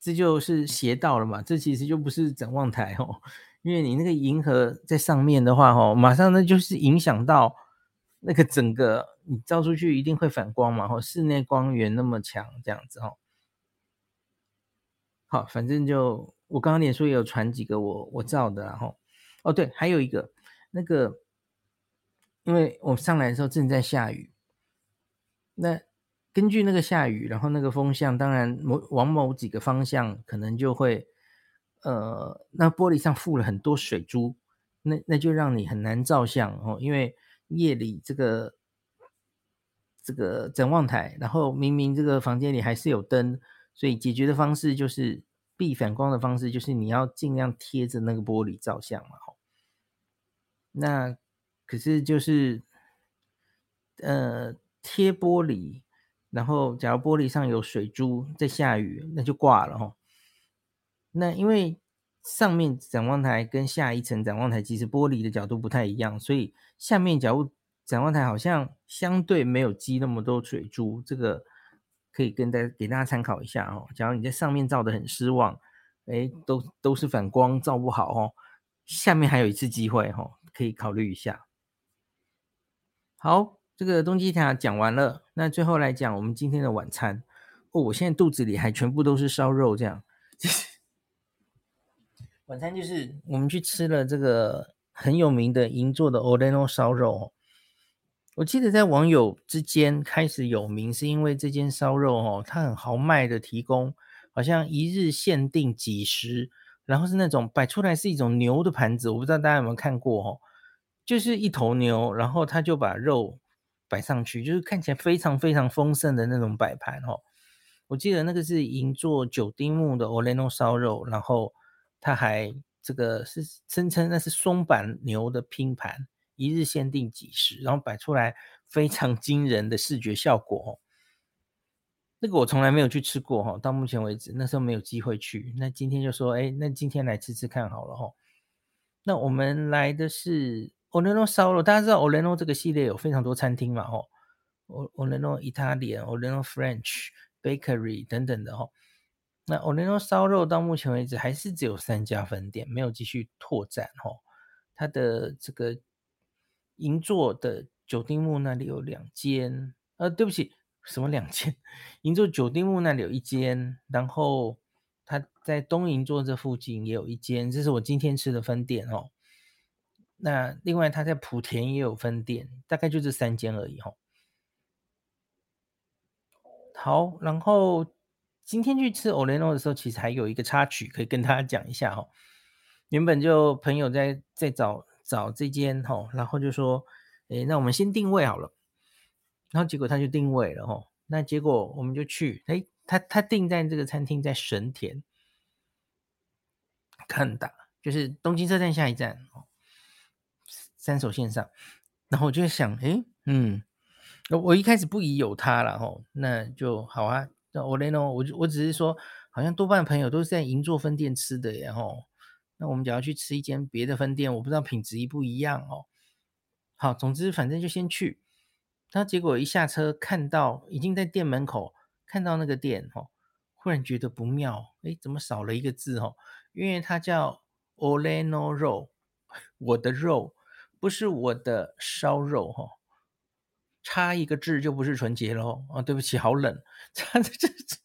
这就是邪道了嘛？这其实就不是展望台哦，因为你那个银河在上面的话，哦，马上那就是影响到那个整个你照出去一定会反光嘛，哦，室内光源那么强，这样子哦。好，反正就我刚刚脸书也有传几个我我照的，然后哦对，还有一个那个，因为我上来的时候正在下雨，那。根据那个下雨，然后那个风向，当然某往某几个方向可能就会，呃，那玻璃上附了很多水珠，那那就让你很难照相哦。因为夜里这个这个展望台，然后明明这个房间里还是有灯，所以解决的方式就是避反光的方式，就是你要尽量贴着那个玻璃照相嘛。那可是就是呃贴玻璃。然后，假如玻璃上有水珠在下雨，那就挂了哈。那因为上面展望台跟下一层展望台其实玻璃的角度不太一样，所以下面假如展望台好像相对没有积那么多水珠，这个可以跟大家给大家参考一下哦。假如你在上面照得很失望，哎，都都是反光，照不好哦。下面还有一次机会哦，可以考虑一下。好。这个东京塔讲完了，那最后来讲我们今天的晚餐哦。我现在肚子里还全部都是烧肉，这样。晚餐就是我们去吃了这个很有名的银座的 Oreno 烧肉。我记得在网友之间开始有名，是因为这间烧肉哦，它很豪迈的提供，好像一日限定几十，然后是那种摆出来是一种牛的盘子，我不知道大家有没有看过哦，就是一头牛，然后他就把肉。摆上去就是看起来非常非常丰盛的那种摆盘哦。我记得那个是银座九丁目的 Oleno 烧肉，然后他还这个是声称那是松板牛的拼盘，一日限定几十，然后摆出来非常 惊人的视觉效果哦。这个我从来没有去吃过哈，到目前为止那时候没有机会去。那今天就说，哎，那今天来吃吃看好了哈。那我们来的是 Oleno 烧肉，大家知道 Oleno 这个系列有非常多餐厅嘛哈，O l e n o Italian、Oleno French Bakery 等等的哈。那 Oleno 烧肉到目前为止还是只有三家分店，没有继续拓展哈。它的这个银座的九丁木那里有两间，呃，对不起。什么两间？银座九丁木那里有一间，然后他在东银座这附近也有一间，这是我今天吃的分店哦。那另外他在莆田也有分店，大概就这三间而已哦。好，然后今天去吃 Oreno 的时候，其实还有一个插曲可以跟大家讲一下哦。原本就朋友在在找找这间哦，然后就说，诶，那我们先定位好了。然后结果他就定位了吼，那结果我们就去，诶，他他定在这个餐厅在神田，看打就是东京车站下一站哦，三手线上。然后我就想，诶，嗯，我一开始不疑有他了吼，那就好啊。那 Oreno，我我只是说，好像多半朋友都是在银座分店吃的，然后那我们只要去吃一间别的分店，我不知道品质一不一样哦。好，总之反正就先去。他结果一下车，看到已经在店门口看到那个店，哦，忽然觉得不妙，诶，怎么少了一个字，哦？因为它叫 Oleno 肉，我的肉不是我的烧肉，哦，差一个字就不是纯洁喽。啊，对不起，好冷，差 这这，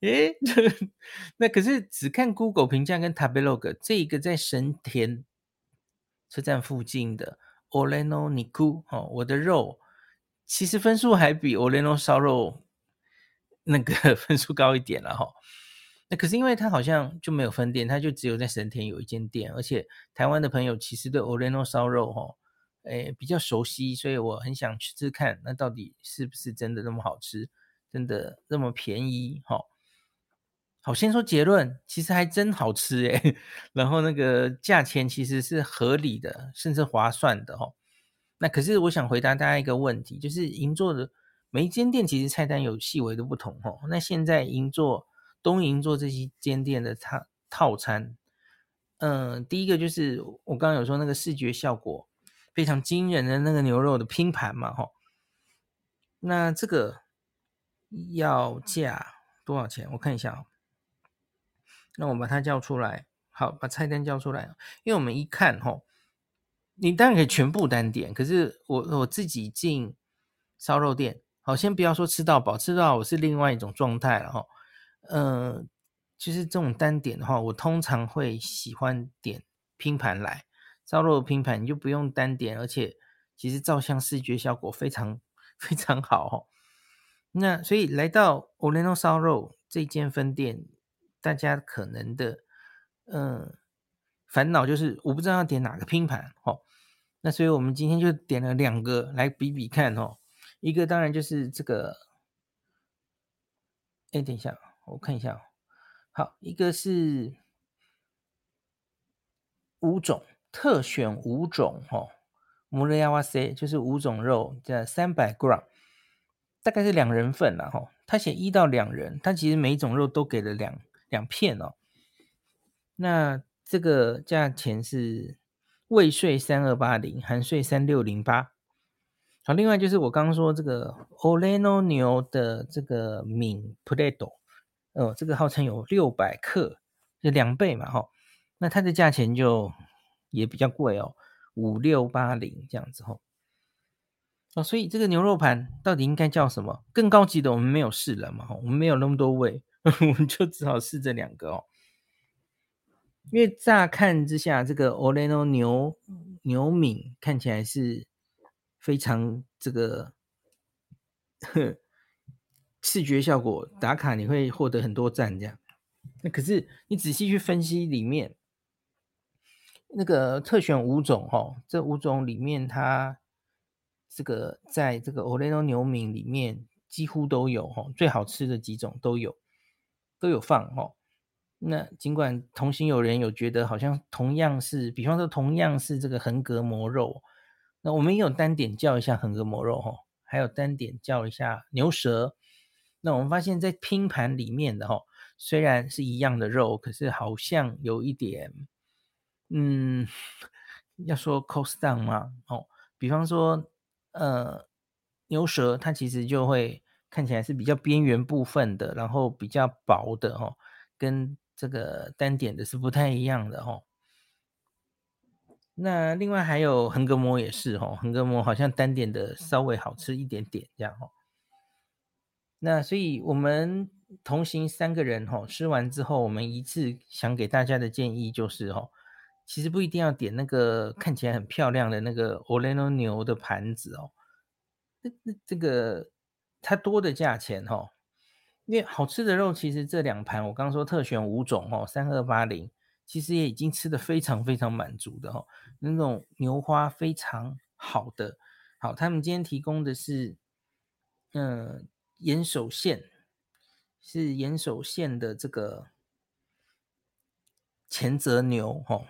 诶，那可是只看 Google 评价跟 Tablog 这一个在神田车站附近的 Oreno Niku，哦，我的肉。其实分数还比 Oreno 烧肉那个 分数高一点了哈。那可是因为它好像就没有分店，它就只有在神田有一间店，而且台湾的朋友其实对 Oreno 烧肉哈，诶比较熟悉，所以我很想去吃看，那到底是不是真的那么好吃，真的那么便宜哈？好，先说结论，其实还真好吃诶。然后那个价钱其实是合理的，甚至划算的哈。那可是我想回答大家一个问题，就是银座的每一间店其实菜单有细微的不同哦。那现在银座、东银座这些间店的套套餐，嗯，第一个就是我刚刚有说那个视觉效果非常惊人的那个牛肉的拼盘嘛，哈。那这个要价多少钱？我看一下哦。那我把它叫出来，好，把菜单叫出来，因为我们一看吼。你当然可以全部单点，可是我我自己进烧肉店，好，先不要说吃到饱，吃到我是另外一种状态了哈。嗯、呃，其实这种单点的话，我通常会喜欢点拼盘来烧肉的拼盘，你就不用单点，而且其实照相视觉效果非常非常好哈。那所以来到 Oreno 烧肉这间分店，大家可能的嗯、呃、烦恼就是我不知道要点哪个拼盘哈。那所以我们今天就点了两个来比比看哦，一个当然就是这个，哎，等一下，我看一下，好，一个是五种特选五种哈，モリ合わせ就是五种肉，这三百 gram，大概是两人份了哈。他写一到两人，他其实每一种肉都给了两 两片哦。那这个价钱是。未税三二八零，含税三六零八。好，另外就是我刚刚说这个 Oleno 牛的这个皿 Plato，哦，这个号称有六百克，就两倍嘛，哈。那它的价钱就也比较贵哦，五六八零这样子，哈。哦，所以这个牛肉盘到底应该叫什么？更高级的我们没有试了嘛，我们没有那么多位，我们就只好试这两个哦。因为乍看之下，这个 Oleno 牛牛敏看起来是非常这个呵 视觉效果打卡，你会获得很多赞这样。那可是你仔细去分析里面那个特选五种哦，这五种里面它这个在这个 Oleno 牛敏里面几乎都有哈，最好吃的几种都有都有放哈。那尽管同行有人有觉得好像同样是，比方说同样是这个横膈膜肉，那我们也有单点叫一下横膈膜肉哈，还有单点叫一下牛舌。那我们发现，在拼盘里面的哈，虽然是一样的肉，可是好像有一点，嗯，要说 cost down 嘛，哦，比方说，呃，牛舌它其实就会看起来是比较边缘部分的，然后比较薄的哈，跟这个单点的是不太一样的哈。那另外还有横膈膜也是哈，横膈膜好像单点的稍微好吃一点点这样哈。那所以我们同行三个人哈，吃完之后，我们一致想给大家的建议就是哈，其实不一定要点那个看起来很漂亮的那个 Oleno 牛的盘子哦，那那这个它多的价钱哈，因为好吃的肉其实这两盘我刚说特选五种哦，三二八零。其实也已经吃的非常非常满足的哈，那种牛花非常好的，好，他们今天提供的是，嗯，岩手县，是岩手县的这个前泽牛哈，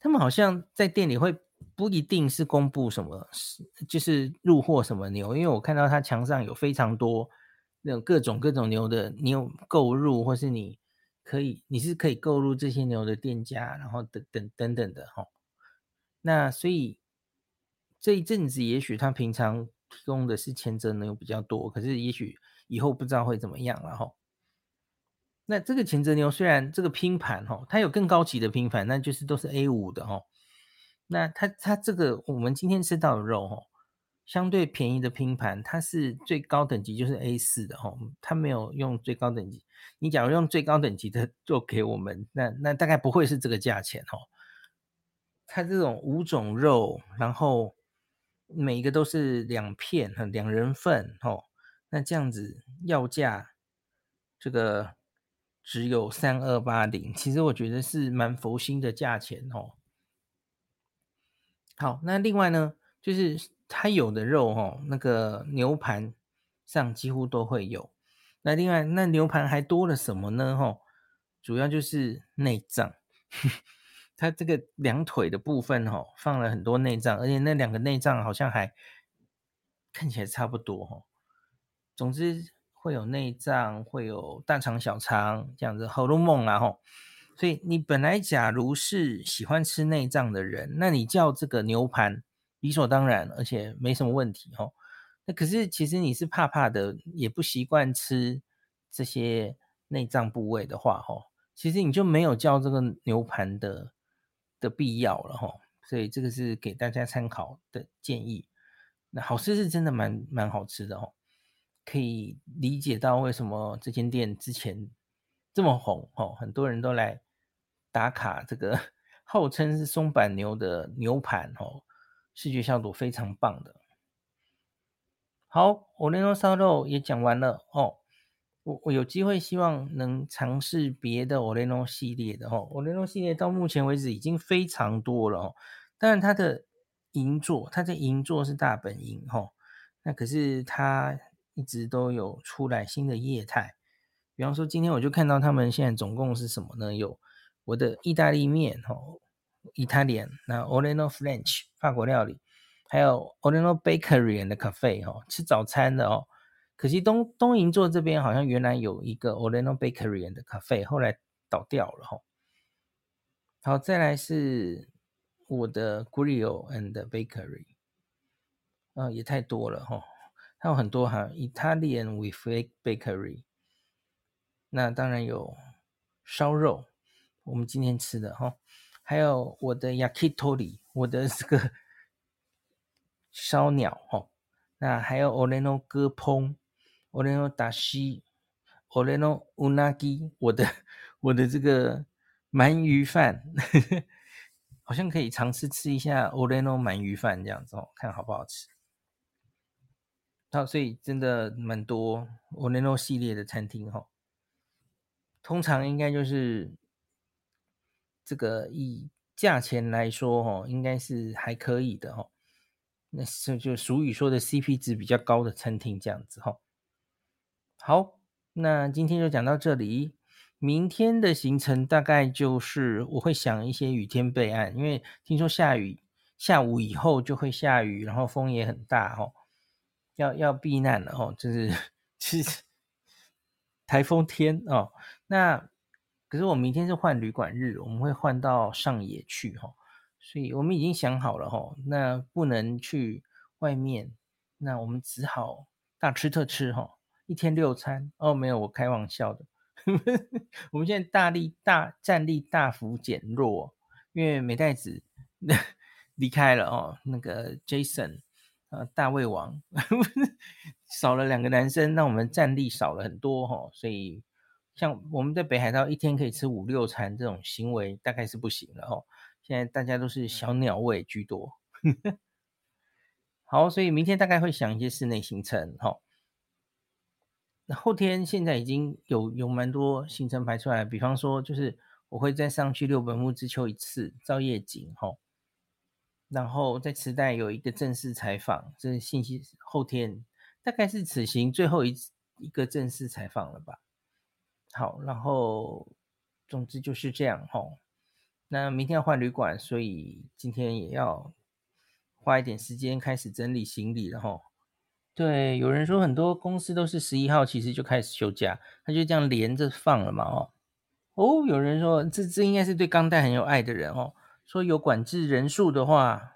他们好像在店里会不一定是公布什么，就是入货什么牛，因为我看到他墙上有非常多那种各种各种牛的，你有购入或是你。可以，你是可以购入这些牛的店家，然后等等等等的哈。那所以这一阵子，也许他平常提供的是前泽牛比较多，可是也许以后不知道会怎么样了哈。那这个前泽牛虽然这个拼盘哈，它有更高级的拼盘，那就是都是 A 五的哈。那它它这个我们今天吃到的肉哦。相对便宜的拼盘，它是最高等级就是 A4 的哦，它没有用最高等级。你假如用最高等级的做给我们，那那大概不会是这个价钱哦。它这种五种肉，然后每一个都是两片，两人份哦，那这样子要价这个只有三二八零，其实我觉得是蛮佛心的价钱哦。好，那另外呢，就是。它有的肉哦，那个牛盘上几乎都会有。那另外，那牛盘还多了什么呢？哈，主要就是内脏。它这个两腿的部分哦，放了很多内脏，而且那两个内脏好像还看起来差不多哈。总之会有内脏，会有大肠、小肠这样子，好多梦啊吼。所以你本来假如是喜欢吃内脏的人，那你叫这个牛盘。理所当然，而且没什么问题哦。那可是其实你是怕怕的，也不习惯吃这些内脏部位的话，哈，其实你就没有叫这个牛盘的的必要了，哈。所以这个是给大家参考的建议。那好吃是真的蛮蛮好吃的哦，可以理解到为什么这间店之前这么红哦，很多人都来打卡这个号称是松阪牛的牛盘哦。视觉效果非常棒的。好，オレノ烧肉也讲完了哦。我我有机会希望能尝试别的オレノ系列的哦。オレノ系列到目前为止已经非常多了哦。当然它的银座，它的银座是大本营哈。那可是它一直都有出来新的业态。比方说今天我就看到他们现在总共是什么呢？有 我的意大利面哦。Italian，那 Oleno French 法国料理，还有 Oleno Bakery and Cafe 哈，吃早餐的哦。可惜东东银座这边好像原来有一个 Oleno Bakery and Cafe，后来倒掉了哈。好，再来是我的 Grill and Bakery，啊，也太多了哈，还有很多哈，Italian with Bakery，那当然有烧肉，我们今天吃的哈。还有我的 yakitori，我的这个烧鸟哦，那还有 Oleno 割烹，Oleno dashi，Oleno unagi，我的我的这个鳗鱼饭，好像可以尝试吃一下 Oleno 鳗鱼饭这样子哦，看好不好吃。好，所以真的蛮多 Oleno 系列的餐厅哈，通常应该就是。这个以价钱来说，哈，应该是还可以的，哈。那是就俗语说的 CP 值比较高的餐厅这样子，哈。好，那今天就讲到这里。明天的行程大概就是我会想一些雨天备案，因为听说下雨，下午以后就会下雨，然后风也很大，哈。要要避难了哦，就是 其实 台风天哦。那可是我明天是换旅馆日，我们会换到上野去哈、所以我们已经想好了哈、那不能去外面，那我们只好大吃特吃哈、一天六餐哦，没有，我开玩笑的。我们现在大力大战力大幅减弱，因为美代子 离开了哦，那个 Jason。呃，大胃王 少了两个男生，那我们战力少了很多哈，所以像我们在北海道一天可以吃五六餐这种行为大概是不行了哦。现在大家都是小鸟胃居多，好，所以明天大概会想一些室内行程哈。那后天现在已经有有蛮多行程排出来，比方说就是我会再上去六本木之丘一次照夜景哈。然后在池袋有一个正式采访，这是信息后天大概是此行最后一次一个正式采访了吧。好，然后总之就是这样哈。那明天要换旅馆，所以今天也要花一点时间开始整理行李了哈。对，有人说很多公司都是十一号其实就开始休假，他就这样连着放了嘛哦。哦，有人说这这应该是对钢带很有爱的人哦。说有管制人数的话，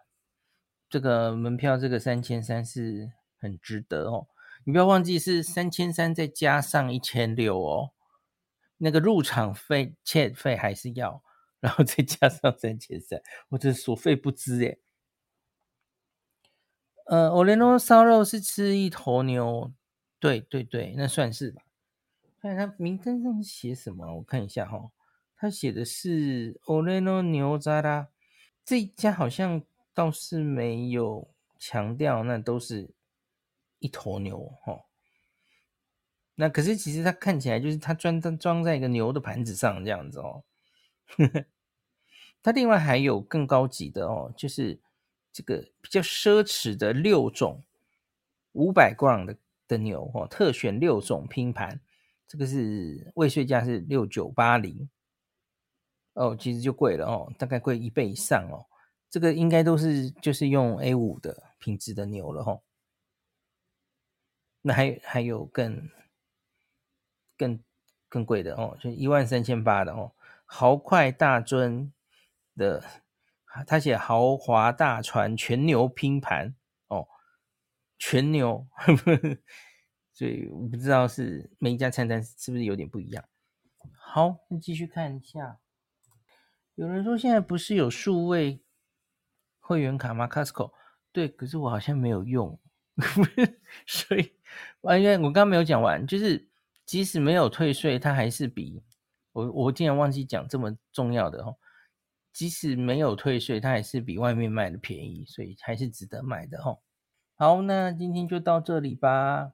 这个门票这个三千三是很值得哦。你不要忘记是三千三再加上一千六哦，那个入场费、欠费还是要，然后再加上三千三，我这所费不知耶。呃，欧雷诺烧肉是吃一头牛，对对对，那算是吧。看他名单上写什么，我看一下哈、哦。他写的是 Oreno 牛杂啦，这一家好像倒是没有强调，那都是一头牛哈。那可是其实它看起来就是它装装在一个牛的盘子上这样子哦。它另外还有更高级的哦，就是这个比较奢侈的六种五百 gram 的的牛哦，特选六种拼盘，这个是未税价是六九八零。哦，其实就贵了哦，大概贵一倍以上哦。这个应该都是就是用 A 五的品质的牛了哦。那还还有更更更贵的哦，就一万三千八的哦，豪快大尊的，他写豪华大船全牛拼盘哦，全牛，呵呵，所以我不知道是每一家餐单是不是有点不一样。好，那继续看一下。有人说现在不是有数位会员卡吗？Costco 对，可是我好像没有用，所以完全我刚刚没有讲完，就是即使没有退税，它还是比我我竟然忘记讲这么重要的哦，即使没有退税，它还是比外面卖的便宜，所以还是值得买的哦。好，那今天就到这里吧。